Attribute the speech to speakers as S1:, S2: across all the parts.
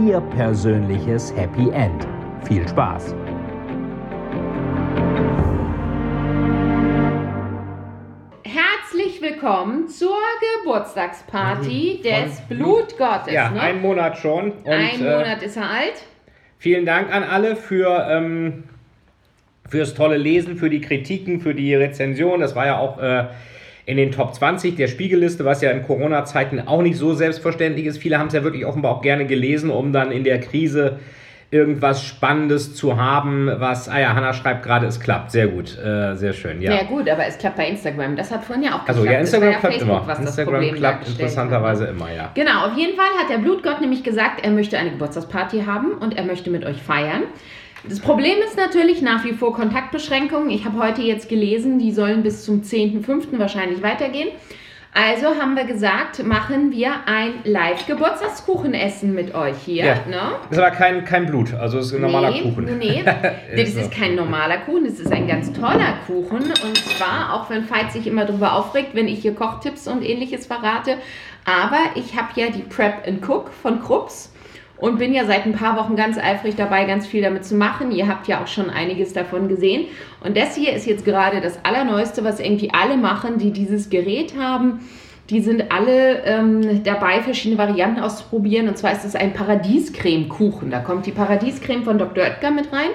S1: Ihr persönliches Happy End. Viel Spaß!
S2: Herzlich willkommen zur Geburtstagsparty des Blutgottes.
S3: Ja,
S2: ne?
S3: einen Monat schon. Und,
S2: Ein
S3: äh,
S2: Monat ist er alt.
S3: vielen Dank an alle für, ähm, fürs tolle Lesen, für die Kritiken, für die Rezension. Das war ja auch äh, in den Top 20 der Spiegelliste, was ja in Corona-Zeiten auch nicht so selbstverständlich ist. Viele haben es ja wirklich offenbar auch gerne gelesen, um dann in der Krise irgendwas Spannendes zu haben, was, ah ja, Hanna schreibt gerade, es klappt. Sehr gut, äh, sehr schön, ja.
S2: Ja. gut, aber es klappt bei Instagram. Das hat vorhin ja auch geklappt.
S3: Also ja, Instagram
S2: ja
S3: klappt
S2: Facebook,
S3: immer. Instagram klappt
S2: dargestellt
S3: interessanterweise immer, ja.
S2: Genau, auf jeden Fall hat der Blutgott nämlich gesagt, er möchte eine Geburtstagsparty haben und er möchte mit euch feiern. Das Problem ist natürlich nach wie vor Kontaktbeschränkungen. Ich habe heute jetzt gelesen, die sollen bis zum 10.05. wahrscheinlich weitergehen. Also haben wir gesagt, machen wir ein Live-Geburtstagskuchenessen mit euch hier.
S3: Ja.
S2: Ne?
S3: Ist aber kein, kein Blut, also es ist ein normaler
S2: nee,
S3: Kuchen.
S2: Nee, das
S3: Ist
S2: kein normaler Kuchen, das ist ein ganz toller Kuchen. Und zwar, auch wenn Veit sich immer darüber aufregt, wenn ich hier Kochtipps und ähnliches verrate. Aber ich habe ja die Prep and Cook von Krups und bin ja seit ein paar Wochen ganz eifrig dabei, ganz viel damit zu machen. Ihr habt ja auch schon einiges davon gesehen. Und das hier ist jetzt gerade das Allerneueste, was irgendwie alle machen, die dieses Gerät haben. Die sind alle ähm, dabei, verschiedene Varianten auszuprobieren. Und zwar ist es ein Paradiescreme-Kuchen. Da kommt die Paradiescreme von Dr. Oetker mit rein.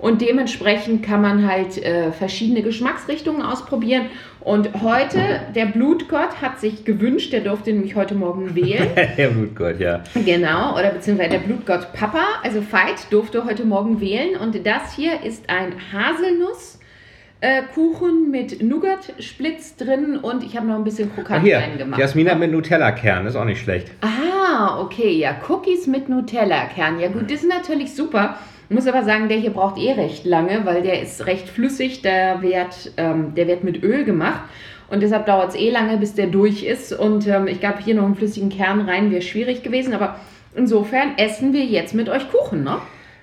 S2: Und dementsprechend kann man halt äh, verschiedene Geschmacksrichtungen ausprobieren. Und heute, der Blutgott hat sich gewünscht, der durfte nämlich heute Morgen wählen.
S3: Der Blutgott, ja.
S2: Genau, oder beziehungsweise der Blutgott Papa, also Veit, durfte heute Morgen wählen. Und das hier ist ein Haselnusskuchen mit Nougat-Splitz drin und ich habe noch ein bisschen Krokant
S3: hier,
S2: reingemacht.
S3: Jasmina mit Nutella-Kern, ist auch nicht schlecht.
S2: Ah, okay, ja, Cookies mit Nutella-Kern. Ja gut, das ist natürlich super. Ich muss aber sagen, der hier braucht eh recht lange, weil der ist recht flüssig, der wird, ähm, der wird mit Öl gemacht. Und deshalb dauert es eh lange, bis der durch ist. Und ähm, ich glaube, hier noch einen flüssigen Kern rein wäre schwierig gewesen. Aber insofern essen wir jetzt mit euch Kuchen, ne?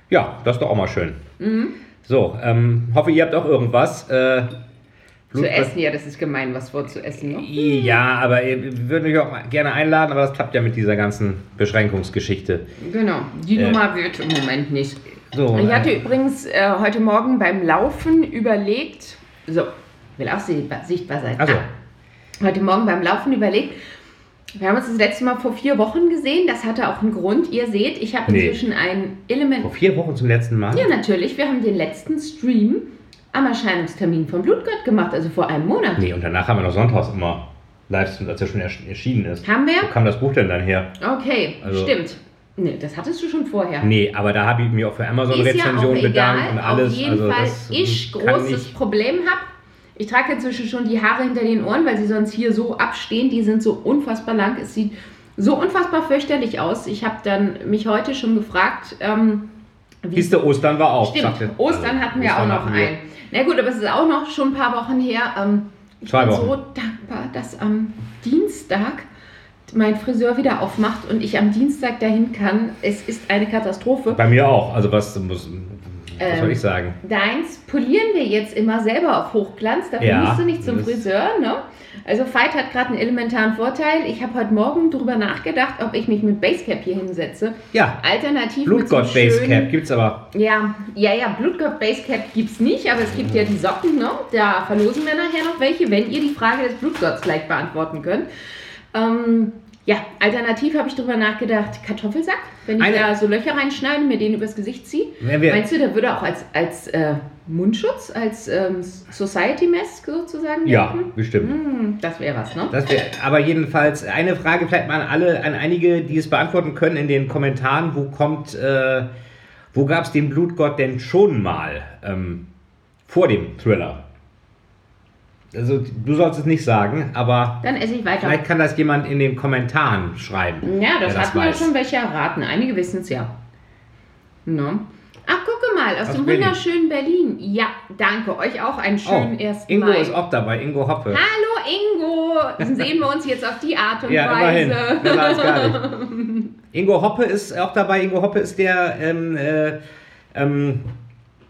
S3: Ja, das ist doch auch mal schön.
S2: Mhm.
S3: So, ähm, hoffe, ihr habt auch irgendwas. Äh,
S2: Zu
S3: Blutgott-
S2: essen, ja, das ist gemein, was vorzuessen, ne?
S3: Ja, aber wir würden euch auch gerne einladen, aber das klappt ja mit dieser ganzen Beschränkungsgeschichte.
S2: Genau, die
S3: Äh.
S2: Nummer wird im Moment nicht.
S3: So,
S2: Ich hatte
S3: äh,
S2: übrigens äh, heute Morgen beim Laufen überlegt, so, will auch sichtbar, sichtbar sein.
S3: Also.
S2: Ah, heute Morgen beim Laufen überlegt, wir haben uns das letzte Mal vor vier Wochen gesehen, das hatte auch einen Grund. Ihr seht, ich habe
S3: Nee.
S2: inzwischen ein Element.
S3: vor vier Wochen zum letzten Mal.
S2: Ja, natürlich, wir haben den letzten Stream am Erscheinungstermin von Blutgott gemacht, also vor einem Monat.
S3: Nee, und danach haben wir noch sonntags immer Livestreams, als er schon ersch- erschienen ist.
S2: Haben
S3: Wo
S2: wir?
S3: kam das Buch denn dann her?
S2: Okay,
S3: Also-
S2: stimmt. Nee, das hattest du schon vorher.
S3: Nee, aber da habe ich mir auch für
S2: Ist ja
S3: bedankt und alles.
S2: Auf jeden
S3: also
S2: Fall, ich großes
S3: nicht-
S2: Problem habe. Ich trage inzwischen schon die Haare hinter den Ohren, weil sie sonst hier so abstehen. Die sind so unfassbar lang. Es sieht so unfassbar fürchterlich aus. Ich habe dann mich heute schon gefragt, ähm, wie
S3: Siehst du, Ostern war auch.
S2: Stimmt,
S3: sagte-
S2: Ostern hatten wir
S3: Ostern
S2: auch noch einen. Na gut, aber es ist auch noch schon ein paar Wochen her. Ähm, ich
S3: Zwei
S2: bin
S3: Wochen.
S2: so dankbar, dass am Dienstag mein Friseur wieder aufmacht und ich am Dienstag dahin kann. Es ist eine Katastrophe.
S3: Bei mir auch. Also was muss, was
S2: Ähm,
S3: soll ich sagen?
S2: Deins polieren wir jetzt immer selber auf Hochglanz. Dafür
S3: Ja,
S2: musst du nicht zum Friseur, ne? Also Veit hat gerade einen elementaren Vorteil. Ich habe heute Morgen darüber nachgedacht, ob ich mich mit Basecap hier hinsetze.
S3: Ja,
S2: Alternativ
S3: Blutgott
S2: so
S3: Basecap gibt's aber.
S2: Ja, ja, ja, Blutgott Basecap gibt es nicht, aber es gibt ja die Socken, ne? Da verlosen wir nachher noch welche, wenn ihr die Frage des Blutgotts gleich beantworten könnt. Ähm, ja, alternativ habe ich darüber nachgedacht, Kartoffelsack, wenn ich
S3: Eine-
S2: da so Löcher reinschneide und mir den übers Gesicht ziehe.
S3: Wenn wir-
S2: Meinst du, der würde auch als, als äh, Mundschutz, als ähm, Society-Mask sozusagen
S3: Ja,
S2: gelten?
S3: bestimmt.
S2: Hm, das wäre was, ne?
S3: Das wär, aber jedenfalls eine Frage vielleicht mal an alle, an einige, die es beantworten können in den Kommentaren. Wo kommt, äh, wo gab es den Blutgott denn schon mal ähm, vor dem Thriller? Also du sollst es nicht sagen, aber
S2: Dann esse ich weiter.
S3: vielleicht kann das jemand in den Kommentaren schreiben.
S2: Ja, das hatten ja
S3: weiß.
S2: schon welche erraten. Einige wissen es ja. No. Ach, gucke mal, aus,
S3: Aus
S2: dem
S3: Berlin.
S2: wunderschönen Berlin. Ja, danke. Euch auch einen schönen
S3: Oh,
S2: ersten
S3: Ingo
S2: Mai.
S3: ist auch dabei, Ingo Hoppe.
S2: Hallo Ingo! Dann sehen wir uns jetzt auf die Art und
S3: Ja, immerhin.
S2: Weise.
S3: Nicht. Ingo Hoppe ist auch dabei. Ingo Hoppe ist der, ähm, äh, ähm,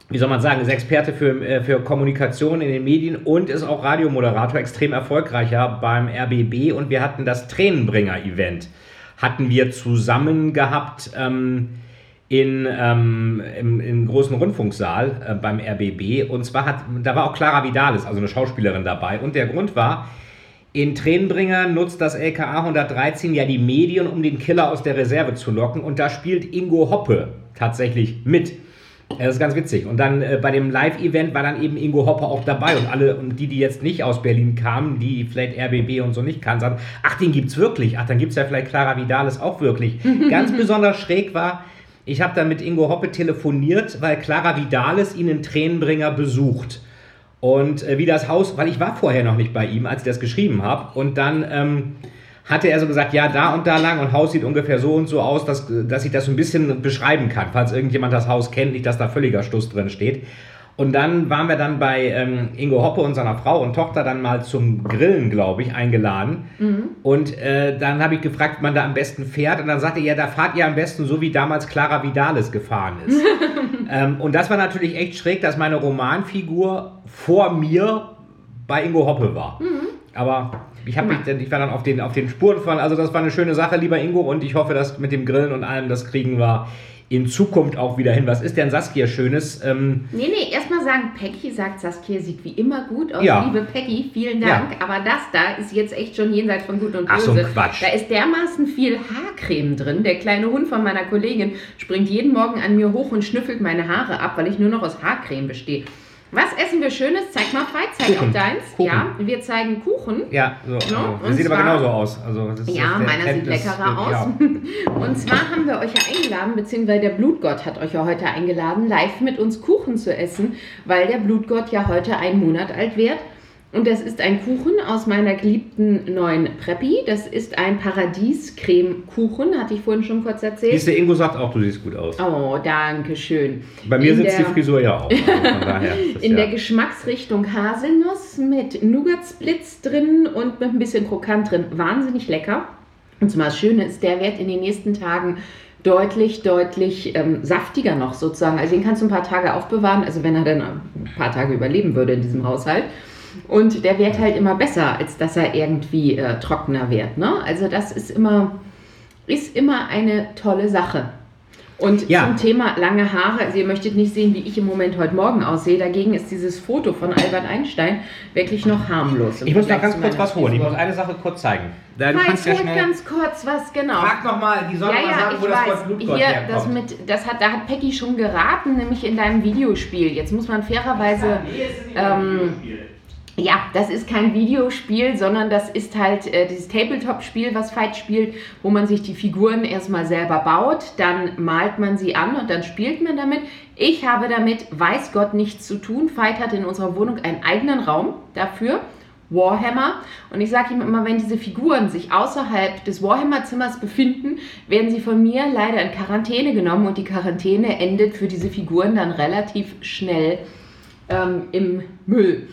S3: wie soll man sagen, ist Experte für, äh, für Kommunikation in den Medien und ist auch Radiomoderator, extrem erfolgreicher beim RBB. Und wir hatten das Tränenbringer-Event, hatten wir zusammen gehabt. Ähm, in, ähm, im, im großen Rundfunksaal äh, beim RBB. Und zwar hat, da war auch Clara Vidalis, also eine Schauspielerin dabei. Und der Grund war, in Tränenbringer nutzt das LKA 113 ja die Medien, um den Killer aus der Reserve zu locken. Und da spielt Ingo Hoppe tatsächlich mit. Das ist ganz witzig. Und dann äh, bei dem Live-Event war dann eben Ingo Hoppe auch dabei. Und alle, und die, die jetzt nicht aus Berlin kamen, die vielleicht RBB und so nicht kannten, sagen, ach, den gibt's wirklich. Ach, dann gibt's ja vielleicht Clara Vidalis auch wirklich. Ganz besonders schräg war, ich habe dann mit Ingo Hoppe telefoniert, weil Clara Vidalis ihn in Tränenbringer besucht. Und äh, wie das Haus, weil ich war vorher noch nicht bei ihm, als ich das geschrieben habe. Und dann ähm, hatte er so gesagt, ja, da und da lang und Haus sieht ungefähr so und so aus, dass, dass ich das so ein bisschen beschreiben kann, falls irgendjemand das Haus kennt, nicht, dass da völliger Stuss drin steht. Und dann waren wir dann bei ähm, Ingo Hoppe und seiner Frau und Tochter dann mal zum Grillen, glaube ich, eingeladen. Und äh, dann habe ich gefragt, wie man da am besten fährt. Und dann sagte er, ja, da fahrt ihr am besten so, wie damals Clara Vidalis gefahren ist. ähm, und das war natürlich echt schräg, dass meine Romanfigur vor mir bei Ingo Hoppe war. Aber ich, hab mich, ich war dann auf den, auf den Spuren von, also das war eine schöne Sache, lieber Ingo, und ich hoffe, dass mit dem Grillen und allem, das kriegen wir in Zukunft auch wieder hin. Was ist denn Saskia Schönes? Ähm,
S2: Nee, nee, erstmal sagen, Peggy sagt, Saskia sieht wie immer gut aus.
S3: Ja.
S2: Liebe Peggy, vielen Dank. Aber das da ist jetzt echt schon jenseits von Gut und Böse.
S3: Ach, so Quatsch.
S2: Da ist dermaßen viel Haarcreme drin. Der kleine Hund von meiner Kollegin springt jeden Morgen an mir hoch und schnüffelt meine Haare ab, weil ich nur noch aus Haarcreme bestehe. Was essen wir Schönes? Zeig mal frei, zeig
S3: Kuchen.
S2: auch deins.
S3: Kuchen.
S2: Ja, wir zeigen Kuchen.
S3: ja, so, also,
S2: und
S3: das sieht aber
S2: zwar-
S3: genauso aus. Also,
S2: Ja, meiner
S3: Trend
S2: sieht leckerer aus.
S3: ja.
S2: Und zwar haben wir euch ja eingeladen, beziehungsweise der Blutgott hat euch ja heute eingeladen, live mit uns Kuchen zu essen, weil der Blutgott ja heute einen Monat alt wird. Und das ist ein Kuchen aus meiner geliebten neuen Preppy. Das ist ein Paradies-Creme-Kuchen, hatte ich vorhin schon kurz erzählt.
S3: Siehst du, Ingo sagt auch, du siehst gut aus.
S2: Oh, danke schön.
S3: Bei mir
S2: In
S3: sitzt die
S2: der-
S3: Frisur ja auch. Also
S2: In
S3: ja.
S2: der Geschmacksrichtung Haselnuss mit Nougat-Splits drin und mit ein bisschen Krokant drin. Wahnsinnig lecker. Und zumal das Schöne ist, der wird in den nächsten Tagen deutlich, deutlich ähm, saftiger noch sozusagen. Also den kannst du ein paar Tage aufbewahren, also wenn er dann ein paar Tage überleben würde in diesem Haushalt. Und der wird halt immer besser, als dass er irgendwie äh, trockener wird. Ne? Also das ist immer, ist immer eine tolle Sache. Und
S3: Ja.
S2: zum Thema lange Haare, also ihr möchtet nicht sehen, wie ich im Moment heute Morgen aussehe. Dagegen ist dieses Foto von Albert Einstein wirklich noch harmlos.
S3: Ich muss noch ganz kurz was holen. Ich muss eine Sache kurz zeigen. Da, du kannst ja schnell.
S2: ganz kurz was, genau.
S3: Frag nochmal, die soll
S2: Ja,
S3: mal
S2: ja,
S3: sagen,
S2: ich
S3: wo das
S2: weiß.
S3: Wort Blutgott
S2: Hier,
S3: herkommt.
S2: das, mit, das hat, da hat Peggy schon geraten, nämlich in deinem Videospiel. Jetzt muss man fairerweise. Ähm, ja, das ist kein Videospiel, sondern das ist halt äh, dieses Tabletop-Spiel, was Fight spielt, wo man sich die Figuren erstmal selber baut, dann malt man sie an und dann spielt man damit. Ich habe damit, weiß Gott, nichts zu tun. Fight hat in unserer Wohnung einen eigenen Raum dafür. Warhammer. Und ich sage ihm immer, wenn diese Figuren sich außerhalb des Warhammer-Zimmers befinden, werden sie von mir leider in Quarantäne genommen und die Quarantäne endet für diese Figuren dann relativ schnell ähm, im Müll.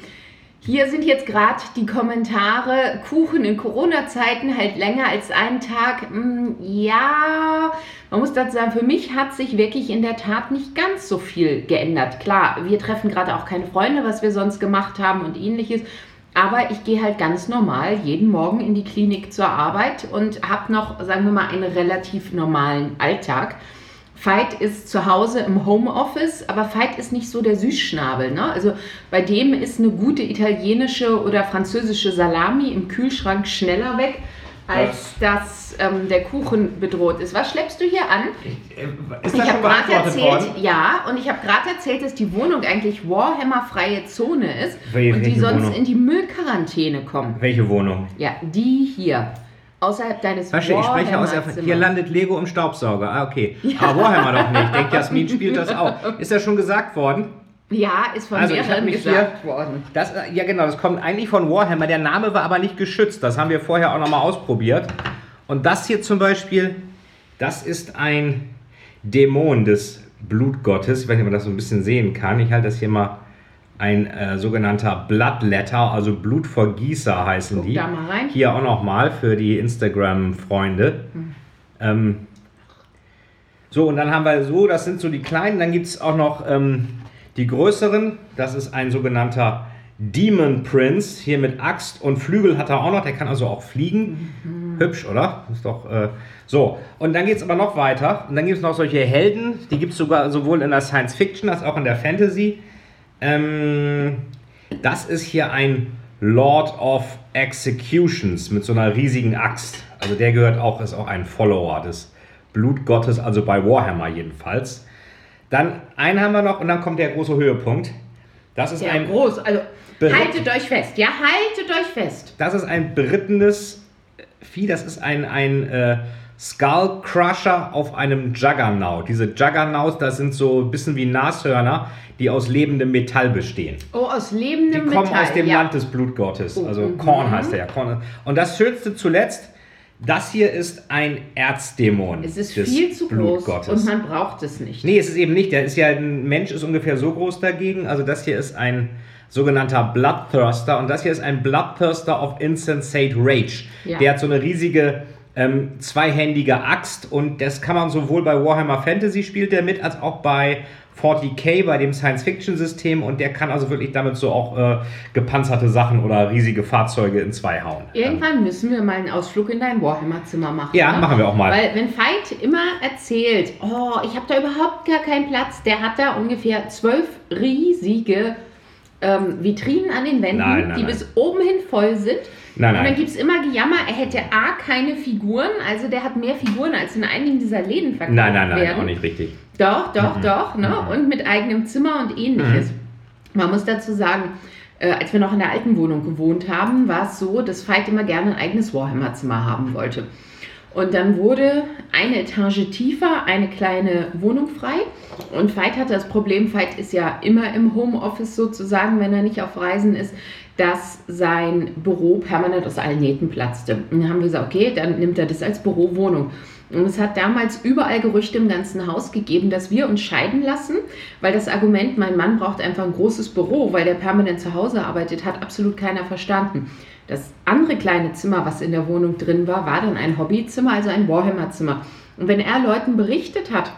S2: Hier sind jetzt gerade die Kommentare. Kuchen in Corona-Zeiten halt länger als einen Tag. Hm, ja, man muss dazu sagen, für mich hat sich wirklich in der Tat nicht ganz so viel geändert. Klar, wir treffen gerade auch keine Freunde, was wir sonst gemacht haben und ähnliches. Aber ich gehe halt ganz normal jeden Morgen in die Klinik zur Arbeit und habe noch, sagen wir mal, einen relativ normalen Alltag. Veit ist zu Hause im Homeoffice, aber Veit ist nicht so der Süßschnabel. Ne? Also bei dem ist eine gute italienische oder französische Salami im Kühlschrank schneller weg, als dass ähm, der Kuchen bedroht ist. Was schleppst du hier an?
S3: Äh, Ist
S2: Ich
S3: das schon
S2: habe gerade erzählt,
S3: worden?
S2: ja, und ich habe gerade erzählt, dass die Wohnung eigentlich Warhammer-freie Zone ist
S3: Wel-
S2: und die sonst
S3: Wohnung?
S2: in die Müllquarantäne kommen.
S3: Welche Wohnung?
S2: Ja, die hier. Außerhalb deines
S3: Verstehe, ich spreche aus. Erfahrung. Hier landet Lego im Staubsauger. Ah, okay. Aber Warhammer doch nicht. Ich denke, Jasmin spielt das auch. Ist das schon gesagt worden?
S2: Ja, ist von
S3: Also,
S2: mehreren gesagt worden.
S3: Das, äh, ja, genau, das kommt eigentlich von Warhammer. Der Name war aber nicht geschützt. Das haben wir vorher auch nochmal ausprobiert. Und das hier zum Beispiel, das ist ein Dämon des Blutgottes. Ich weiß nicht, ob man das so ein bisschen sehen kann. Ich halte das hier mal ein äh, sogenannter Bloodletter, also Blutvergießer heißen
S2: Guck
S3: die.
S2: da mal rein.
S3: Hier auch nochmal für die Instagram-Freunde.
S2: Hm.
S3: Ähm, so, und dann haben wir so, das sind so die kleinen. Dann gibt es auch noch ähm, die größeren. Das ist ein sogenannter Demon Prince. Hier mit Axt und Flügel hat er auch noch. Der kann also auch fliegen.
S2: Mhm.
S3: Hübsch, oder? Ist doch äh, so. Und dann geht es aber noch weiter. Und dann gibt es noch solche Helden. Die gibt es sogar sowohl in der Science Fiction als auch in der Fantasy. Ähm, das ist hier ein Lord of Executions mit so einer riesigen Axt. Also der gehört auch, ist auch ein Follower des Blutgottes, also bei Warhammer jedenfalls. Dann einen haben wir noch und dann kommt der große Höhepunkt. Das ist
S2: Ja,
S3: ein
S2: groß. Also haltet euch fest. Ja, haltet euch fest.
S3: das ist ein berittenes Vieh, das ist ein, ein äh, Skull Crusher auf einem Juggernaut. Diese Juggernauts, das sind so ein bisschen wie Nashörner, die aus lebendem Metall bestehen.
S2: Oh, aus
S3: Die
S2: lebendem
S3: kommen
S2: Metall.
S3: aus dem
S2: ja.
S3: Land des Blutgottes.
S2: Oh,
S3: Also
S2: mhm.
S3: Korn heißt der ja. Korn. Und das Schönste zuletzt, das hier ist ein Erzdämon.
S2: Es ist viel zu groß und man braucht es nicht.
S3: Nee, es ist eben nicht. Der ist ja ein Mensch, ist ungefähr so groß dagegen. Also das hier ist ein sogenannter Bloodthirster und das hier ist ein Bloodthirster of Insensate Rage.
S2: Ja.
S3: Der hat so eine riesige ähm, zweihändige Axt und das kann man sowohl bei Warhammer Fantasy spielt der mit, als auch bei 40k, bei dem Science-Fiction-System und der kann also wirklich damit so auch äh, gepanzerte Sachen oder riesige Fahrzeuge in zwei hauen.
S2: Irgendwann müssen wir mal einen Ausflug in dein Warhammer-Zimmer machen.
S3: Ja,
S2: ne?
S3: machen wir auch mal.
S2: Weil wenn Veit immer erzählt, oh, ich habe da überhaupt gar keinen Platz, der hat da ungefähr zwölf riesige ähm, Vitrinen an den Wänden,
S3: Nein, nein,
S2: die
S3: nein.
S2: bis oben hin voll sind.
S3: Nein,
S2: Und dann
S3: nein.
S2: gibt es immer Gejammer, er hätte A, keine Figuren, also der hat mehr Figuren, als in einigen dieser Läden verkauft
S3: Nein, nein, nein,
S2: werden.
S3: auch nicht richtig.
S2: Doch, doch,
S3: Mhm.
S2: doch. Ne? Und mit eigenem Zimmer und ähnliches. Man muss dazu sagen, äh, als wir noch in der alten Wohnung gewohnt haben, war es so, dass Veit immer gerne ein eigenes Warhammer-Zimmer haben wollte. Und dann wurde eine Etage tiefer eine kleine Wohnung frei. Und Veit hatte das Problem, Veit ist ja immer im Homeoffice sozusagen, wenn er nicht auf Reisen ist, dass sein Büro permanent aus allen Nähten platzte. Und dann haben wir gesagt, okay, dann nimmt er das als Bürowohnung. Und es hat damals überall Gerüchte im ganzen Haus gegeben, dass wir uns scheiden lassen, weil das Argument, mein Mann braucht einfach ein großes Büro, weil der permanent zu Hause arbeitet, hat absolut keiner verstanden. Das andere kleine Zimmer, was in der Wohnung drin war, war dann ein Hobbyzimmer, also ein Warhammer-Zimmer. Und wenn er Leuten berichtet hat,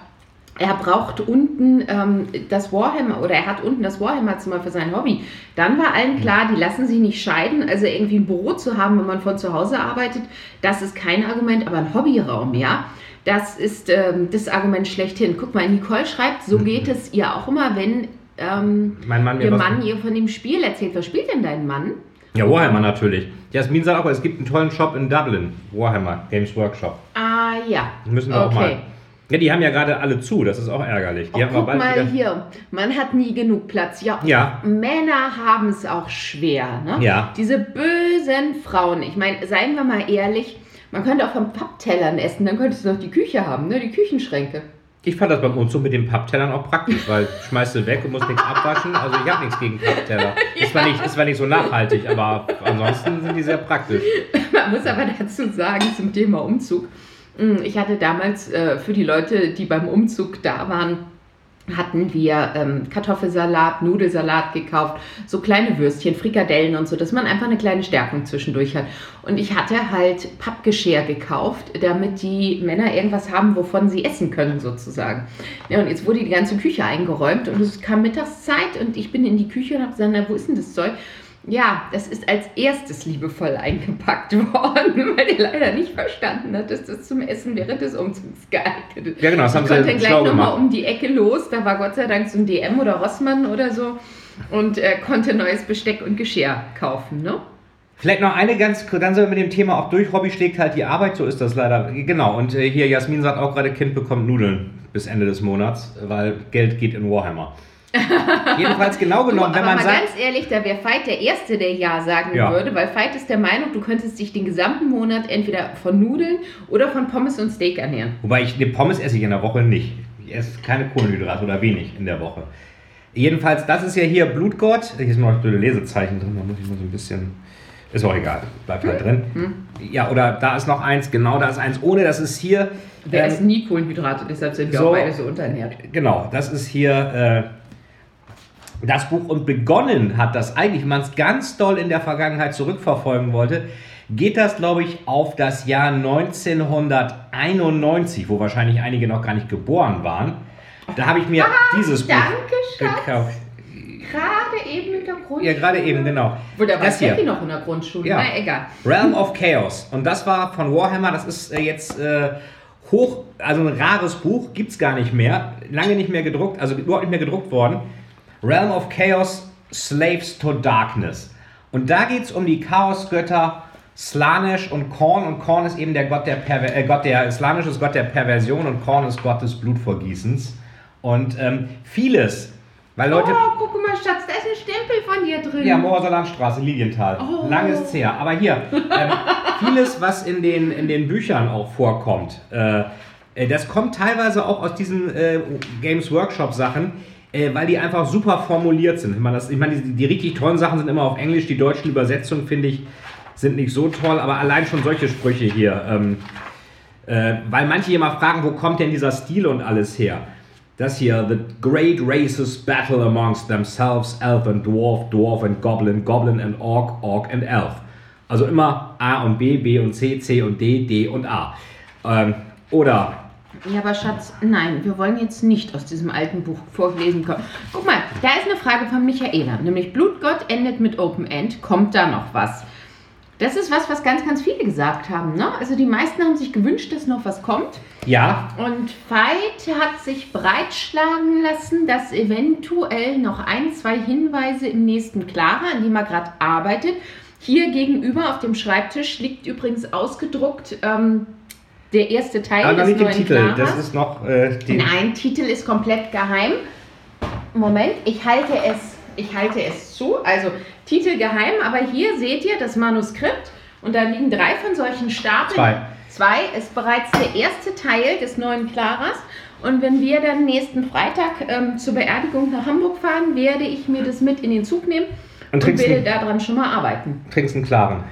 S2: er braucht unten ähm, das Warhammer oder er hat unten das Warhammer-Zimmer für sein Hobby. Dann war allen klar, die lassen sich nicht scheiden. Also irgendwie ein Büro zu haben, wenn man von zu Hause arbeitet, das ist kein Argument, aber ein Hobbyraum, ja. Das ist ähm, das Argument schlechthin. Guck mal, Nicole schreibt, so geht es ihr auch immer, wenn ähm,
S3: Mein Mann
S2: ihr Mann ihr von dem Spiel erzählt. Was spielt denn dein Mann?
S3: Ja, Warhammer natürlich. Jasmin sagt auch, es gibt einen tollen Shop in Dublin. Warhammer, Games Workshop.
S2: Ah ja.
S3: Müssen wir auch
S2: Okay.
S3: mal. Ja, die haben ja gerade alle zu, das ist auch ärgerlich. Die
S2: Oh, guck
S3: bald
S2: mal hier, man hat nie genug Platz. Ja,
S3: Ja.
S2: Männer haben es auch schwer. Ne?
S3: Ja.
S2: Diese bösen Frauen. Ich meine, seien wir mal ehrlich, man könnte auch von Papptellern essen, dann könntest du noch die Küche haben, ne? die Küchenschränke.
S3: Ich fand das beim Umzug mit den Papptellern auch praktisch, weil schmeißt du weg und musst nichts abwaschen. Also ich habe nichts gegen Pappteller. Ist, zwar nicht, ist zwar nicht so nachhaltig, aber ansonsten sind die sehr praktisch.
S2: Man muss aber dazu sagen, zum Thema Umzug. Mh, Ich hatte damals äh, für die Leute, die beim Umzug da waren, hatten wir ähm, Kartoffelsalat, Nudelsalat gekauft, so kleine Würstchen, Frikadellen und so, dass man einfach eine kleine Stärkung zwischendurch hat. Und ich hatte halt Pappgeschirr gekauft, damit die Männer irgendwas haben, wovon sie essen können sozusagen. Ja, und jetzt wurde die ganze Küche eingeräumt und es kam Mittagszeit und ich bin in die Küche und habe gesagt, na, wo ist denn das Zeug? Ja, das ist als erstes liebevoll eingepackt worden, weil der leider nicht verstanden hat, dass das zum Essen während des Umzugs geeignet ist.
S3: Ja, genau, das haben sie
S2: konnte dann gleich
S3: schlau
S2: nochmal um die Ecke los. Da war Gott sei Dank so ein DM oder Rossmann oder so und äh, konnte neues Besteck und Geschirr kaufen. Ne?
S3: Vielleicht noch eine ganz, dann sind wir mit dem Thema auch durch. Hobby schlägt halt die Arbeit, so ist das leider. Genau, und äh, hier Jasmin sagt auch gerade, Kind bekommt Nudeln bis Ende des Monats, weil Geld geht in Warhammer. Jedenfalls genau
S2: Du,
S3: genommen,
S2: aber
S3: wenn man
S2: mal
S3: sagt,
S2: ganz ehrlich, da wäre Veit der Erste, der Ja sagen
S3: Ja.
S2: würde, weil Veit ist der Meinung, du könntest dich den gesamten Monat entweder von Nudeln oder von Pommes und Steak ernähren.
S3: Wobei ich eine Pommes esse ich in der Woche nicht. Ich esse keine Kohlenhydrate oder wenig in der Woche. Jedenfalls, das ist ja hier Blutgott. Hier ist noch ein Lesezeichen drin, da muss ich mal so ein bisschen. Ist auch egal, bleibt halt drin. Ja, oder da ist noch eins, genau da ist eins ohne, das ist hier.
S2: Wir
S3: ähm,
S2: essen nie Kohlenhydrate, deshalb sind wir
S3: so-
S2: auch beide so unterernährt.
S3: Genau, das ist hier äh, das Buch und begonnen hat das eigentlich, wenn man es ganz doll in der Vergangenheit zurückverfolgen wollte, geht das, glaube ich, auf das Jahr 1991, wo wahrscheinlich einige noch gar nicht geboren waren. Da habe ich mir dieses Buch
S2: Danke, Schatz.
S3: gekauft.
S2: Gerade eben mit der Grundschule.
S3: Ja, gerade eben, genau.
S2: Wo da war
S3: Das hier.
S2: Steffi noch in der Grundschule.
S3: Ja.
S2: Na, egal.
S3: Realm of Chaos. Und das war von Warhammer, das ist äh, jetzt äh, hoch, also ein rares Buch, gibt es gar nicht mehr. Lange nicht mehr gedruckt, also überhaupt nicht mehr gedruckt worden. Realm of Chaos, Slaves to Darkness. Und da geht es um die Chaosgötter Slanesh und Korn. Und Korn ist eben der Gott der Perver äh, Gott der Slanesh ist Gott der Perversion und Korn ist Gott des Blutvergießens. Und ähm, vieles, weil Leute.
S2: Oh, guck mal, Schatz, da ist ein Stempel von dir drin.
S3: Ja, Moorser Landstraße, Lilienthal.
S2: Oh.
S3: Lang ist her. Aber hier, ähm, vieles, was in den, in den Büchern auch vorkommt, äh, äh, das kommt teilweise auch aus diesen äh, Games Workshop Sachen, äh, weil die einfach super formuliert sind. Ich meine, ich meine die, die richtig tollen Sachen sind immer auf Englisch, die deutschen Übersetzungen, finde ich, sind nicht so toll, aber allein schon solche Sprüche hier. Ähm, äh, weil manche immer fragen, wo kommt denn dieser Stil und alles her? Das hier, the great races battle amongst themselves, Elf and Dwarf, Dwarf and Goblin, Goblin and Orc, Orc and Elf. Also immer A und B, B und C, C und D, D und A. Ähm, oder,
S2: Ja, aber Schatz, nein, wir wollen jetzt nicht aus diesem alten Buch vorgelesen kommen. Guck mal, da ist eine Frage von Michaela, nämlich Blutgott endet mit Open End. Kommt da noch was? Das ist was, was ganz, ganz viele gesagt haben. Ne? Also die meisten haben sich gewünscht, dass noch was kommt.
S3: ja,
S2: Und Veit hat sich breitschlagen lassen, dass eventuell noch ein, zwei Hinweise im nächsten Clara, an dem er gerade arbeitet. Hier gegenüber auf dem Schreibtisch liegt übrigens ausgedruckt ähm, der erste Teil
S3: aber
S2: des
S3: nicht den Titel.
S2: Claras.
S3: Das ist noch äh,
S2: Nein, Titel ist komplett geheim. Moment, ich halte es, ich halte es zu. Also Titel geheim, aber hier seht ihr das Manuskript und da liegen drei von solchen Stapeln.
S3: Zwei.
S2: Zwei ist bereits der erste Teil des neuen Claras. Und wenn wir dann nächsten Freitag ähm, zur Beerdigung nach Hamburg fahren, werde ich mir das mit in den Zug nehmen
S3: Und
S2: und, werde daran schon mal arbeiten.
S3: trinkst einen klaren.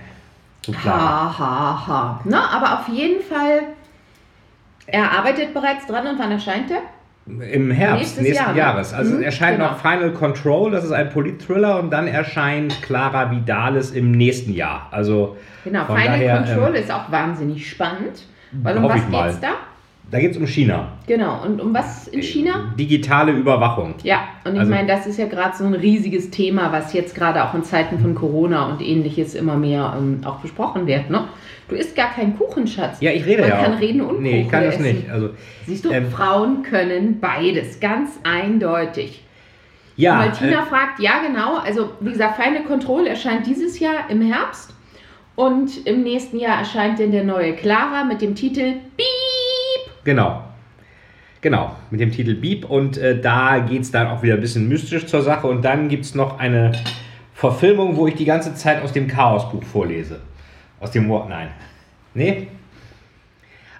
S3: Klaren.
S2: Ha, ha, ha. Na, aber auf jeden Fall, er arbeitet bereits dran und wann erscheint er?
S3: Im Herbst
S2: Nächstes
S3: nächsten
S2: Jahr, ne?
S3: Jahres. Also
S2: Mhm,
S3: erscheint
S2: genau.
S3: noch Final Control, das ist ein Polit-Thriller und dann erscheint Clara Vidalis im nächsten Jahr. Also
S2: Genau, Final
S3: daher,
S2: Control
S3: ähm,
S2: ist auch wahnsinnig spannend. Weil um was
S3: ich mal.
S2: geht's da?
S3: Da geht es um China.
S2: Genau, und um was in China?
S3: Digitale Überwachung.
S2: Ja, und ich
S3: Also-
S2: meine, das ist ja gerade so ein riesiges Thema, was jetzt gerade auch in Zeiten von Corona und ähnliches immer mehr ähm, auch besprochen wird. Ne? Du isst gar keinen Kuchen, Schatz.
S3: Ja, ich rede
S2: Man
S3: ja
S2: kann
S3: auch.
S2: reden und
S3: Nee, ich
S2: Kuchen
S3: kann das
S2: essen.
S3: nicht. Also,
S2: Siehst du,
S3: Ähm,
S2: Frauen können beides, ganz eindeutig.
S3: ja,
S2: Weil Tina
S3: äh,
S2: fragt, ja genau, also wie gesagt, Final Control erscheint dieses Jahr im Herbst und im nächsten Jahr erscheint dann der neue Clara mit dem Titel Beep.
S3: Genau. Genau, mit dem Titel Beep und äh, da geht es dann auch wieder ein bisschen mystisch zur Sache und dann gibt es noch eine Verfilmung, wo ich die ganze Zeit aus dem Chaosbuch vorlese. Aus dem Wort, nein. Nee?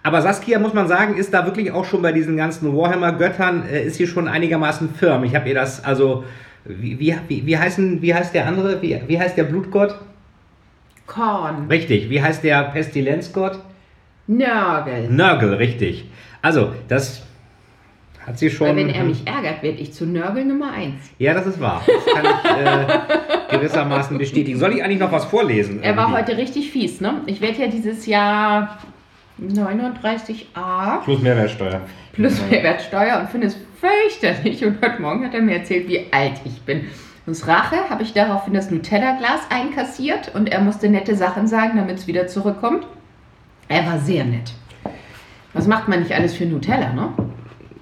S3: Aber Saskia, muss man sagen, ist da wirklich auch schon bei diesen ganzen Warhammer-Göttern, äh, ist hier schon einigermaßen firm. Ich habe ihr das, also, wie, wie, wie, heißen, wie heißt der andere? Wie, wie heißt der Blutgott?
S2: Korn.
S3: Richtig. Wie heißt der Pestilenzgott?
S2: Nörgel.
S3: Nörgel, richtig. Also, das hat sie schon.
S2: Weil wenn er mich ärgert, werde ich zu Nörgel Nummer 1.
S3: Ja, das ist wahr. Das kann ich äh, gewissermaßen bestätigen. Soll ich eigentlich noch was vorlesen?
S2: Er war
S3: irgendwie?
S2: heute richtig fies, ne? Ich werde ja dieses Jahr 39a
S3: Plus Mehrwertsteuer.
S2: plus Mehrwertsteuer und finde es fürchterlich. Und heute Morgen hat er mir erzählt, wie alt ich bin. Aus Rache habe ich daraufhin das Nutella-Glas einkassiert und er musste nette Sachen sagen, damit es wieder zurückkommt. Er war sehr nett. Was macht man nicht alles für Nutella, ne?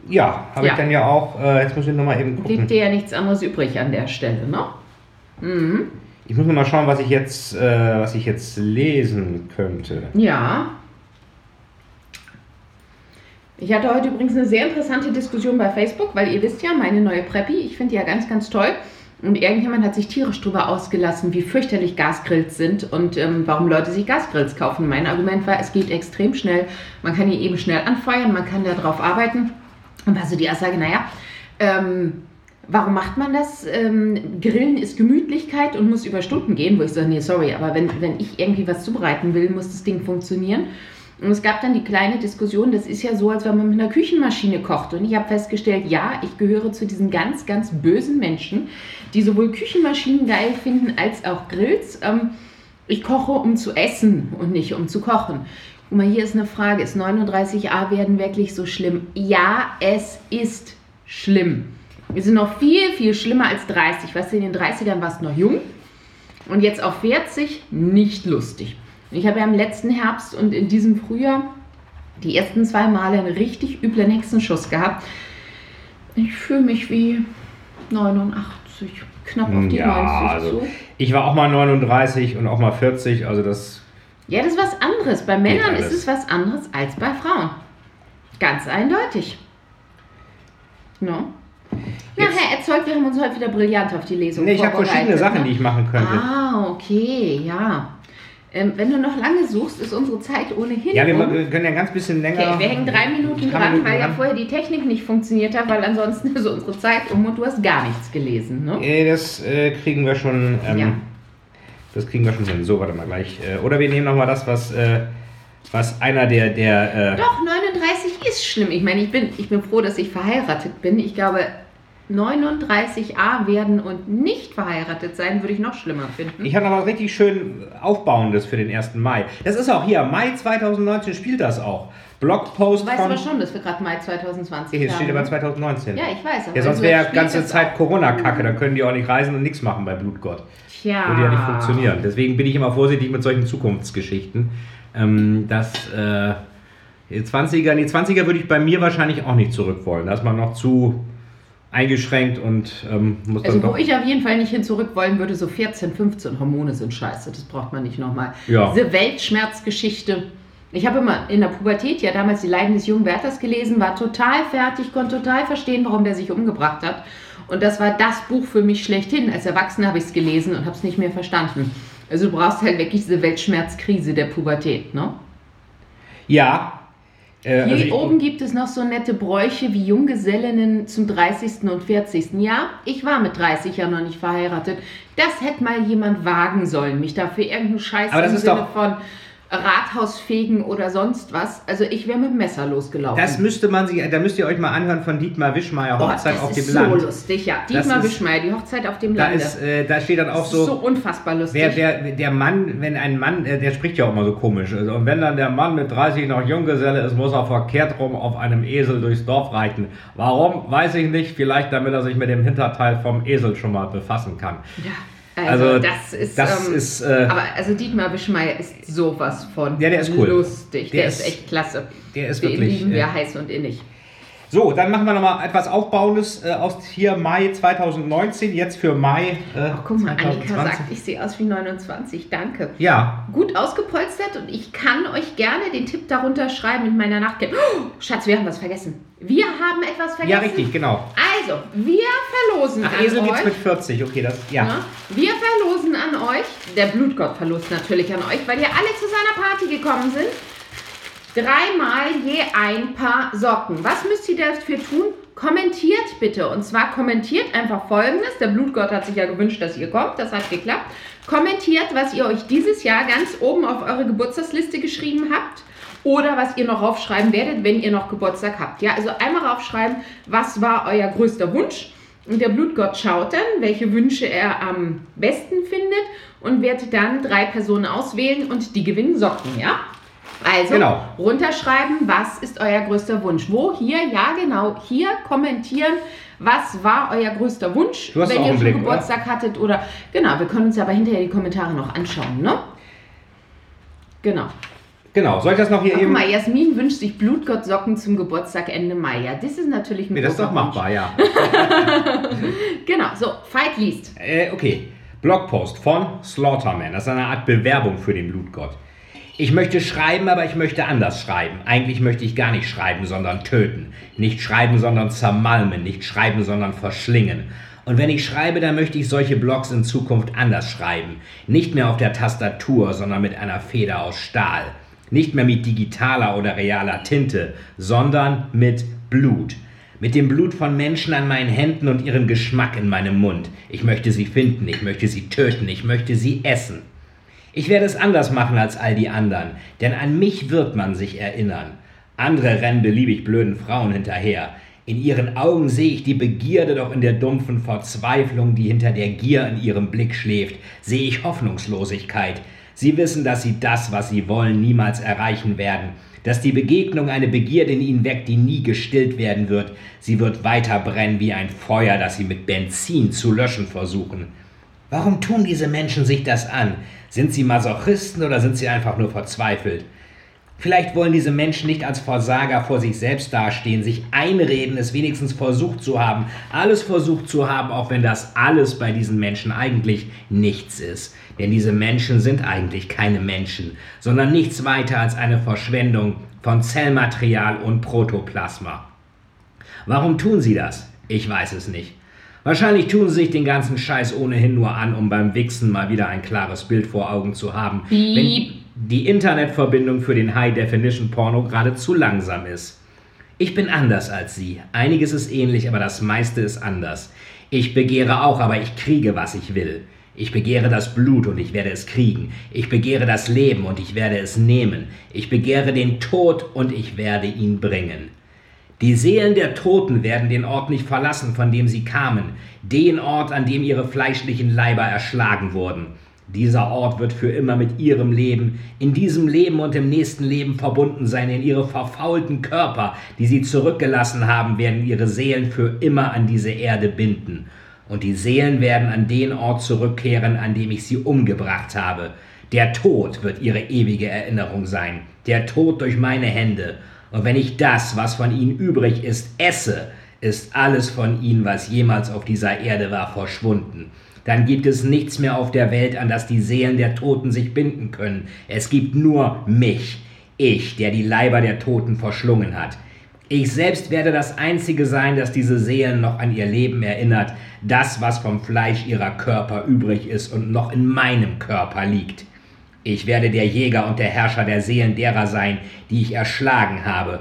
S3: Ja, habe
S2: Ja.
S3: ich dann ja auch. Äh, jetzt muss ich nochmal eben gucken.
S2: Blieb dir ja nichts anderes übrig an der Stelle, ne? Mhm.
S3: Ich muss nur mal schauen, was ich jetzt, äh, was ich jetzt lesen könnte.
S2: Ja. Ich hatte heute übrigens eine sehr interessante Diskussion bei Facebook, weil ihr wisst ja, meine neue Preppy, ich finde die ja ganz, ganz toll. Und irgendjemand hat sich tierisch drüber ausgelassen, wie fürchterlich Gasgrills sind und ähm, warum Leute sich Gasgrills kaufen. Mein Argument war, es geht extrem schnell. Man kann die eben schnell anfeuern, man kann darauf arbeiten. Und war so die Aussage, naja, ähm, Warum macht man das? Ähm, Grillen ist Gemütlichkeit und muss über Stunden gehen, wo ich sage, nee, sorry, aber wenn, wenn ich irgendwie was zubereiten will, muss das Ding funktionieren. Und es gab dann die kleine Diskussion, das ist ja so, als wenn man mit einer Küchenmaschine kocht. Und ich habe festgestellt, ja, ich gehöre zu diesen ganz, ganz bösen Menschen, die sowohl Küchenmaschinen geil finden als auch Grills. Ähm, ich koche, um zu essen und nicht um zu kochen. Guck mal, hier ist eine Frage, ist 39a werden wirklich so schlimm? Ja, es ist schlimm. Wir sind noch viel, viel schlimmer als 30. Weißt du, in den 30ern warst du noch jung und jetzt auf 40 nicht lustig. Ich habe ja im letzten Herbst und in diesem Frühjahr die ersten zwei Male einen richtig üblen Hexenschuss gehabt. Ich fühle mich wie 89, knapp auf die
S3: ja,
S2: 90
S3: also
S2: zu.
S3: ich war auch mal 39 und auch mal 40, also das.
S2: Ja, das ist was anderes. Bei Männern ist es was anderes als bei Frauen. Ganz eindeutig. No? Ja,
S3: Jetzt-
S2: Herr Erzeug, wir haben uns heute wieder brillant auf die Lesung
S3: Nee, ich habe verschiedene Sachen,
S2: ne?
S3: die ich machen könnte.
S2: Ah, okay, ja. Ähm, wenn du noch lange suchst, ist unsere Zeit ohnehin
S3: Ja, wir, wir können ja ganz bisschen länger.
S2: Okay, wir hängen drei Minuten dran,
S3: Minuten
S2: weil ja
S3: dran.
S2: vorher die Technik nicht funktioniert hat, weil ansonsten ist unsere Zeit um und du hast gar nichts gelesen, ne?
S3: Das äh, kriegen wir schon. Ähm,
S2: Ja.
S3: Das kriegen wir schon hin. So, warte mal gleich. Äh, oder wir nehmen nochmal das, was, äh, was einer der. der äh,
S2: Doch, 39 ist schlimm. Ich meine, ich bin, ich bin froh, dass ich verheiratet bin. Ich glaube, 39a werden und nicht verheiratet sein, würde ich noch schlimmer finden.
S3: ich habe noch was richtig schön Aufbauendes für den 1. Mai. Das ist auch hier. Mai 2019 spielt das auch. Blogpost
S2: Du weißt
S3: von.
S2: aber schon, dass wir gerade Mai 2020
S3: Hier
S2: haben.
S3: steht aber
S2: ne?
S3: 2019.
S2: Ja, ich weiß.
S3: Ja, sonst
S2: also
S3: wäre ja ganze Zeit Corona-Kacke. Da können die auch nicht reisen und nichts machen bei Blutgott.
S2: Tja.
S3: Würde ja nicht funktionieren. Deswegen bin ich immer vorsichtig mit solchen Zukunftsgeschichten. Ähm, das äh, die 20er, die 20er würde ich bei mir wahrscheinlich auch nicht zurück wollen. Da ist man noch zu eingeschränkt und ähm, muss
S2: Also
S3: dann
S2: wo
S3: doch.
S2: ich auf jeden Fall nicht hin zurück wollen würde, so 14, 15 Hormone sind scheiße, das braucht man nicht nochmal.
S3: Ja.
S2: Diese Weltschmerzgeschichte. Ich habe immer in der Pubertät ja damals die Leiden des jungen Werthers gelesen, war total fertig, konnte total verstehen, warum der sich umgebracht hat. Und das war das Buch für mich schlechthin. Als Erwachsener habe ich es gelesen und habe es nicht mehr verstanden. Also du brauchst halt wirklich diese Weltschmerzkrise der Pubertät, ne?
S3: Ja. Äh,
S2: Hier
S3: also
S2: oben gibt es noch so nette Bräuche wie Junggesellinnen zum 30. und 40. Ja, ich war mit 30 ja noch nicht verheiratet. Das hätte mal jemand wagen sollen, mich dafür irgendeinen Scheiß
S3: Aber das
S2: im
S3: ist
S2: Sinne
S3: doch-
S2: von Rathausfegen oder sonst was. Also ich wäre mit dem Messer losgelaufen.
S3: das müsste man sich, da müsst ihr euch mal anhören von Dietmar Wischmeier,
S2: Boah,
S3: Hochzeit
S2: das
S3: auf
S2: ist
S3: dem
S2: so
S3: Land.
S2: lustig, ja.
S3: Das
S2: Dietmar
S3: ist-
S2: Wischmeier, die Hochzeit auf dem
S3: Da,
S2: Lande.
S3: ist, äh, da steht dann auch
S2: das ist so
S3: so,
S2: unfassbar lustig.
S3: Wer, der, der Mann, wenn ein Mann, äh, der spricht ja auch immer so komisch. Also, und wenn dann der Mann mit 30 noch Junggeselle ist, muss er verkehrt rum auf einem Esel durchs Dorf reiten. Warum? Weiß ich nicht. Vielleicht damit er sich mit dem Hinterteil vom Esel schon mal befassen kann.
S2: ja, also,
S3: Also,
S2: das ist...
S3: das
S2: ähm,
S3: ist, äh,
S2: aber also Dietmar Wischmeier ist sowas von
S3: Ja, der ist cool.
S2: lustig. Der,
S3: Der
S2: ist
S3: ist-
S2: echt klasse.
S3: der ist
S2: Den
S3: wirklich,
S2: lieben wir
S3: äh,
S2: heiß und innig.
S3: So, dann machen wir nochmal etwas Aufbauendes äh, aus hier Mai 2019, jetzt für Mai äh,
S2: Ach, guck mal, Annika
S3: 2020.
S2: sagt, ich sehe aus wie 29. Danke.
S3: Ja,
S2: Gut ausgepolstert und ich kann euch gerne den Tipp darunter schreiben in meiner Nachtcap. Oh, Schatz, wir haben was vergessen. Wir haben etwas vergessen.
S3: ja, richtig, genau.
S2: Also, wir verlosen
S3: Ach,
S2: an
S3: Esel geht's
S2: euch.
S3: mit 40, okay, das, ja.
S2: Ne? Wir verlosen an euch, der Blutgott verlost natürlich an euch, weil ihr alle zu seiner Party gekommen sind. Dreimal je ein Paar Socken. Was müsst ihr dafür tun? Kommentiert bitte. Und zwar kommentiert einfach folgendes. Der Blutgott hat sich ja gewünscht, dass ihr kommt. Das hat geklappt. Kommentiert, was ihr euch dieses Jahr ganz oben auf eure Geburtstagsliste geschrieben habt. Oder was ihr noch raufschreiben werdet, wenn ihr noch Geburtstag habt. Ja, also einmal raufschreiben, was war euer größter Wunsch. Und der Blutgott schaut dann, welche Wünsche er am besten findet und wird dann drei Personen auswählen und die gewinnen Socken, ja? Also
S3: Genau.
S2: runterschreiben, was ist euer größter Wunsch? Wo? Hier? Ja, genau. Hier kommentieren, was war euer größter Wunsch, wenn ihr
S3: Blick,
S2: Geburtstag hattet oder genau. Wir können uns aber hinterher die Kommentare noch anschauen, ne? Genau.
S3: Genau, soll ich das noch hier
S2: Ach, guck
S3: eben...
S2: mal, Jasmin wünscht sich Blutgottsocken zum Geburtstag Ende Mai. Ja, das ist natürlich ein
S3: Nee, das ist doch machbar, ja.
S2: Wunsch. Genau, so, Fight liest.
S3: Äh, okay. Blogpost von Slaughterman. Das ist eine Art Bewerbung für den Blutgott. Ich möchte schreiben, aber ich möchte anders schreiben. Eigentlich möchte ich gar nicht schreiben, sondern töten. Nicht schreiben, sondern zermalmen. Nicht schreiben, sondern verschlingen. Und wenn ich schreibe, dann möchte ich solche Blogs in Zukunft anders schreiben. Nicht mehr auf der Tastatur, sondern mit einer Feder aus Stahl. Nicht mehr mit digitaler oder realer Tinte, sondern mit Blut. mit dem Blut von Menschen an meinen Händen und ihrem Geschmack in meinem Mund. Ich möchte sie finden, ich möchte sie töten, ich möchte sie essen. Ich werde es anders machen als all die anderen, denn an mich wird man sich erinnern. Andere rennen beliebig blöden Frauen hinterher. In ihren Augen sehe ich die Begierde, doch in der dumpfen Verzweiflung, die hinter der Gier in ihrem Blick schläft, sehe ich Hoffnungslosigkeit. Sie wissen, dass sie das, was sie wollen, niemals erreichen werden, dass die Begegnung eine Begierde in ihnen weckt, die nie gestillt werden wird. Sie wird weiter brennen wie ein Feuer, das sie mit Benzin zu löschen versuchen. Warum tun diese Menschen sich das an? Sind sie Masochisten oder sind sie einfach nur verzweifelt? Vielleicht wollen diese Menschen nicht als Versager vor sich selbst dastehen, sich einreden, es wenigstens versucht zu haben, alles versucht zu haben, auch wenn das alles bei diesen Menschen eigentlich nichts ist. Denn diese Menschen sind eigentlich keine Menschen, sondern nichts weiter als eine Verschwendung von Zellmaterial und Protoplasma. Warum tun sie das? Ich weiß es nicht. Wahrscheinlich tun sie sich den ganzen Scheiß ohnehin nur an, um beim Wichsen mal wieder ein klares Bild vor Augen zu haben.
S2: Piep.
S3: Wenn die Internetverbindung für den High-Definition-Porno gerade zu langsam ist. Ich bin anders als Sie. Einiges ist ähnlich, aber das meiste ist anders. Ich begehre auch, aber ich kriege, was ich will. Ich begehre das Blut und ich werde es kriegen. Ich begehre das Leben und ich werde es nehmen. Ich begehre den Tod und ich werde ihn bringen. Die Seelen der Toten werden den Ort nicht verlassen, von dem sie kamen, den Ort, an dem ihre fleischlichen Leiber erschlagen wurden. Dieser Ort wird für immer mit ihrem Leben, in diesem Leben und im nächsten Leben verbunden sein, in ihre verfaulten Körper, die sie zurückgelassen haben, werden ihre Seelen für immer an diese Erde binden. Und die Seelen werden an den Ort zurückkehren, an dem ich sie umgebracht habe. Der Tod wird ihre ewige Erinnerung sein, der Tod durch meine Hände. Und wenn ich das, was von ihnen übrig ist, esse, ist alles von ihnen, was jemals auf dieser Erde war, verschwunden dann gibt es nichts mehr auf der Welt, an das die Seelen der Toten sich binden können. Es gibt nur mich, ich, der die Leiber der Toten verschlungen hat. Ich selbst werde das Einzige sein, das diese Seelen noch an ihr Leben erinnert, das, was vom Fleisch ihrer Körper übrig ist und noch in meinem Körper liegt. Ich werde der Jäger und der Herrscher der Seelen derer sein, die ich erschlagen habe.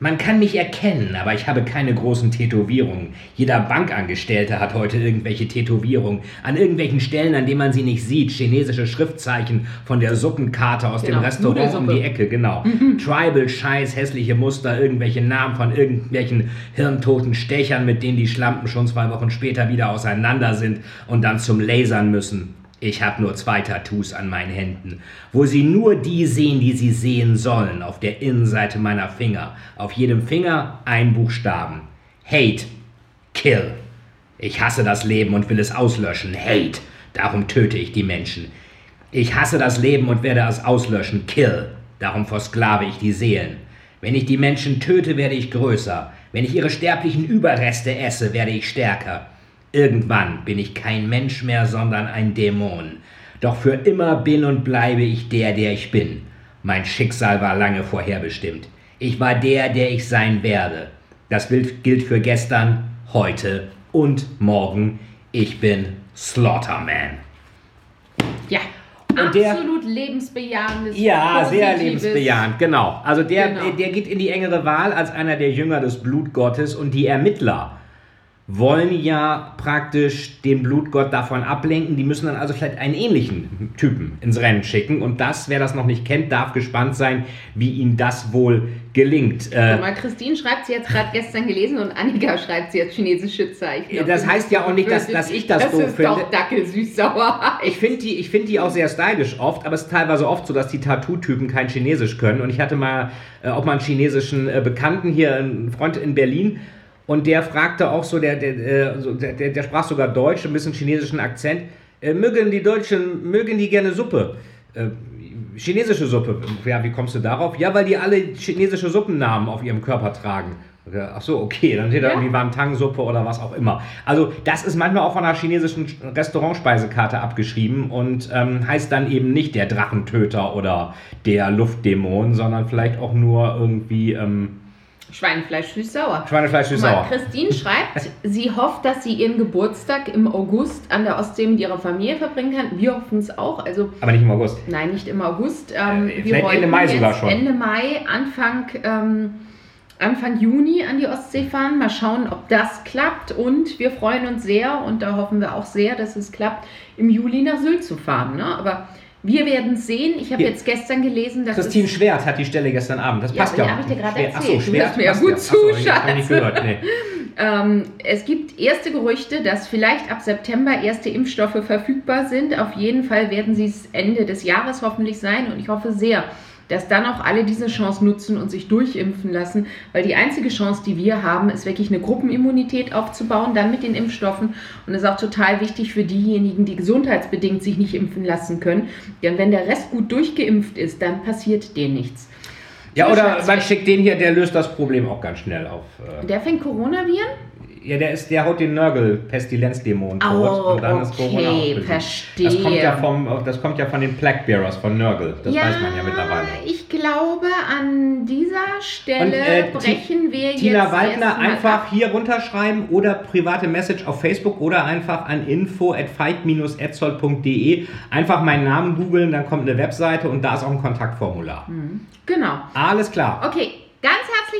S3: Man kann mich erkennen, aber ich habe keine großen Tätowierungen. Jeder Bankangestellte hat heute irgendwelche Tätowierungen. An irgendwelchen Stellen, an denen man sie nicht sieht. Chinesische Schriftzeichen von der Suppenkarte aus
S2: Genau,
S3: dem Restaurant um die Ecke, genau. Tribal-Scheiß, hässliche Muster, irgendwelche Namen von irgendwelchen hirntoten Stechern, mit denen die Schlampen schon zwei Wochen später wieder auseinander sind und dann zum Lasern müssen. Ich habe nur zwei Tattoos an meinen Händen, wo Sie nur die sehen, die Sie sehen sollen, auf der Innenseite meiner Finger. Auf jedem Finger ein Buchstaben. Hate. Kill. Ich hasse das Leben und will es auslöschen. Hate. Darum töte ich die Menschen. Ich hasse das Leben und werde es auslöschen. Kill. Darum versklave ich die Seelen. Wenn ich die Menschen töte, werde ich größer. Wenn ich ihre sterblichen Überreste esse, werde ich stärker. Irgendwann bin ich kein Mensch mehr, sondern ein Dämon. Doch für immer bin und bleibe ich der, der ich bin. Mein Schicksal war lange vorherbestimmt. Ich war der, der ich sein werde. Das Bild gilt für gestern, heute und morgen. Ich bin Slaughterman.
S2: Ja,
S3: Und der-
S2: absolut lebensbejahendes.
S3: Ja, sehr
S2: positives-
S3: lebensbejahend, genau. Also der,
S2: Genau.
S3: der geht in die engere Wahl als einer der Jünger des Blutgottes und die Ermittler wollen ja praktisch den Blutgott davon ablenken. Die müssen dann also vielleicht einen ähnlichen Typen ins Rennen schicken. Und das, wer das noch nicht kennt, darf gespannt sein, wie ihnen das wohl gelingt. Äh,
S2: mal, Christine schreibt sie jetzt gerade gestern gelesen und Annika schreibt sie jetzt chinesische Zeichen.
S3: Das heißt ja auch nicht, dass- dass ich das
S2: das
S3: doof
S2: ist
S3: finde.
S2: doch Dackel süß-sauer.
S3: Ich finde die, ich find die auch sehr stylisch oft, aber es ist teilweise oft so, dass die Tattoo-Typen kein Chinesisch können. Und ich hatte mal äh, auch mal einen chinesischen äh, Bekannten hier, einen Freund in Berlin, und der fragte auch so, der, der, äh, der, der, der sprach sogar Deutsch, ein bisschen chinesischen Akzent. Äh, mögen die Deutschen, mögen die gerne Suppe? Äh, chinesische Suppe. Ja, wie kommst du darauf? Ja, weil die alle chinesische Suppennamen auf ihrem Körper tragen. Ach so, okay, dann steht da
S2: Ja.
S3: irgendwie Wantang-Suppe oder was auch immer. Also das ist manchmal auch von einer chinesischen Restaurantspeisekarte abgeschrieben und ähm, heißt dann eben nicht der Drachentöter oder der Luftdämon, sondern vielleicht auch nur irgendwie ähm,
S2: Schweinefleisch süß-sauer.
S3: Schweinefleisch süß-sauer.
S2: Christine schreibt, sie hofft, dass sie ihren Geburtstag im August an der Ostsee mit ihrer Familie verbringen kann. Wir hoffen es auch. Also
S3: Aber nicht im August.
S2: Nein, nicht im August. Ähm,
S3: Äh,
S2: wir
S3: Ende Mai sogar schon.
S2: Ende Mai, Anfang ähm, Anfang Juni an die Ostsee fahren. Mal schauen, ob das klappt. Und wir freuen uns sehr und da hoffen wir auch sehr, dass es klappt, im Juli nach Sylt zu fahren. Ne? Aber wir werden sehen. Ich habe
S3: Ja.
S2: jetzt gestern gelesen, dass
S3: Christine Schwert hat die Stelle gestern Abend. Das
S2: Ja,
S3: passt
S2: aber
S3: ja.
S2: die hab ich dir gerade
S3: Schwert-
S2: erzählt.
S3: Achso,
S2: Du
S3: Schwert
S2: hörst mir ja gut
S3: ja.
S2: zu. Ähm, es gibt erste Gerüchte, dass vielleicht ab September erste Impfstoffe verfügbar sind. Auf jeden Fall werden sie es Ende des Jahres hoffentlich sein und ich hoffe sehr, dass dann auch alle diese Chance nutzen und sich durchimpfen lassen, weil die einzige Chance, die wir haben, ist wirklich eine Gruppenimmunität aufzubauen, dann mit den Impfstoffen und das ist auch total wichtig für diejenigen, die gesundheitsbedingt sich nicht impfen lassen können, denn wenn der Rest gut durchgeimpft ist, dann passiert denen nichts.
S3: Ja, oder man schickt den hier, der löst das Problem auch ganz schnell auf. äh,
S2: Der fängt Coronaviren?
S3: Ja, der ist, der haut den Nörgel Pestilenzdämon tot
S2: Oh,
S3: und dann ist
S2: okay,
S3: Corona auch
S2: verstehe.
S3: Das kommt ja vom, das kommt ja von den Plague Bearers von Nörgel. Das weiß man ja mittlerweile.
S2: Ich glaube, an dieser Stelle
S3: Und, äh,
S2: brechen wir
S3: Tina
S2: jetzt
S3: Waldner
S2: erstmal
S3: einfach
S2: ab.
S3: hier runterschreiben oder private Message auf Facebook oder einfach an info@fight-etzold.de einfach meinen Namen googeln, dann kommt eine Webseite und da ist auch ein Kontaktformular.
S2: Genau.
S3: Alles klar.
S2: Okay,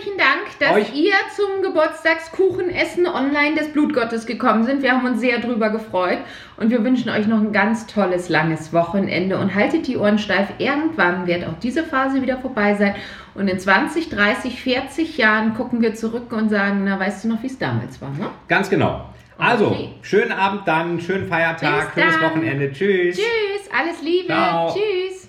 S2: herzlichen Dank, dass
S3: Euch-
S2: ihr zum Geburtstagskuchenessen online des Blutgottes gekommen sind. Wir haben uns sehr drüber gefreut und wir wünschen euch noch ein ganz tolles, langes Wochenende und haltet die Ohren steif. Irgendwann wird auch diese Phase wieder vorbei sein und in 20, 30, 40 Jahren gucken wir zurück und sagen, na, weißt du noch, wie es damals war, ne?
S3: Ganz genau. Also,
S2: Okay.
S3: schönen Abend dann, schönen Feiertag, schönes. Wochenende. Tschüss.
S2: Tschüss, alles Liebe.
S3: Ciao.
S2: Tschüss.